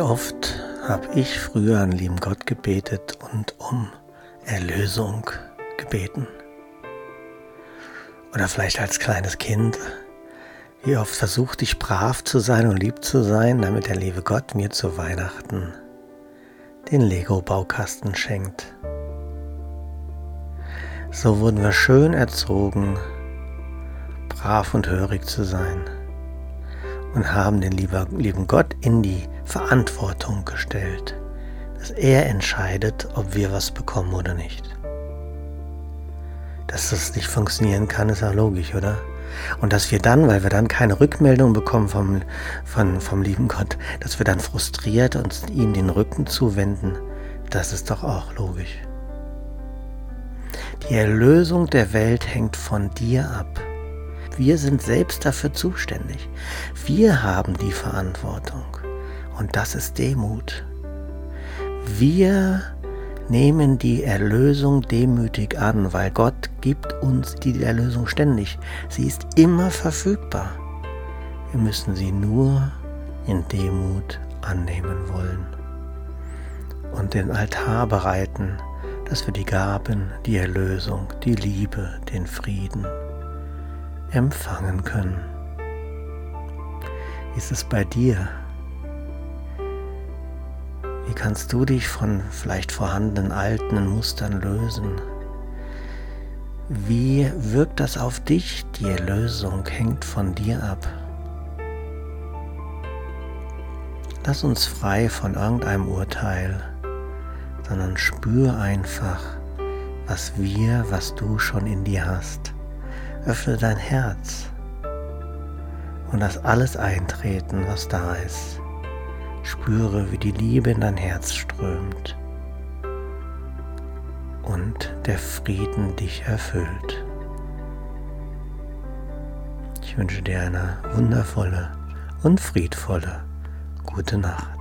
oft habe ich früher an lieben Gott gebetet und um Erlösung gebeten. Oder vielleicht als kleines Kind. Wie oft versuchte ich brav zu sein und lieb zu sein, damit der liebe Gott mir zu Weihnachten den Lego-Baukasten schenkt. So wurden wir schön erzogen, brav und hörig zu sein und haben den lieben Gott in die Verantwortung gestellt, dass er entscheidet, ob wir was bekommen oder nicht. Dass das nicht funktionieren kann, ist ja logisch, oder? Und dass wir dann, weil wir dann keine Rückmeldung bekommen vom, vom, vom lieben Gott, dass wir dann frustriert uns ihm den Rücken zuwenden, das ist doch auch logisch. Die Erlösung der Welt hängt von dir ab. Wir sind selbst dafür zuständig. Wir haben die Verantwortung. Und das ist Demut. Wir nehmen die Erlösung demütig an, weil Gott gibt uns die Erlösung ständig. Sie ist immer verfügbar. Wir müssen sie nur in Demut annehmen wollen und den Altar bereiten, dass wir die Gaben, die Erlösung, die Liebe, den Frieden empfangen können. Wie ist es bei dir? Wie kannst du dich von vielleicht vorhandenen alten Mustern lösen? Wie wirkt das auf dich? Die Erlösung hängt von dir ab. Lass uns frei von irgendeinem Urteil, sondern spür einfach, was wir, was du schon in dir hast. Öffne dein Herz und lass alles eintreten, was da ist. Spüre, wie die Liebe in dein Herz strömt und der Frieden dich erfüllt. Ich wünsche dir eine wundervolle und friedvolle gute Nacht.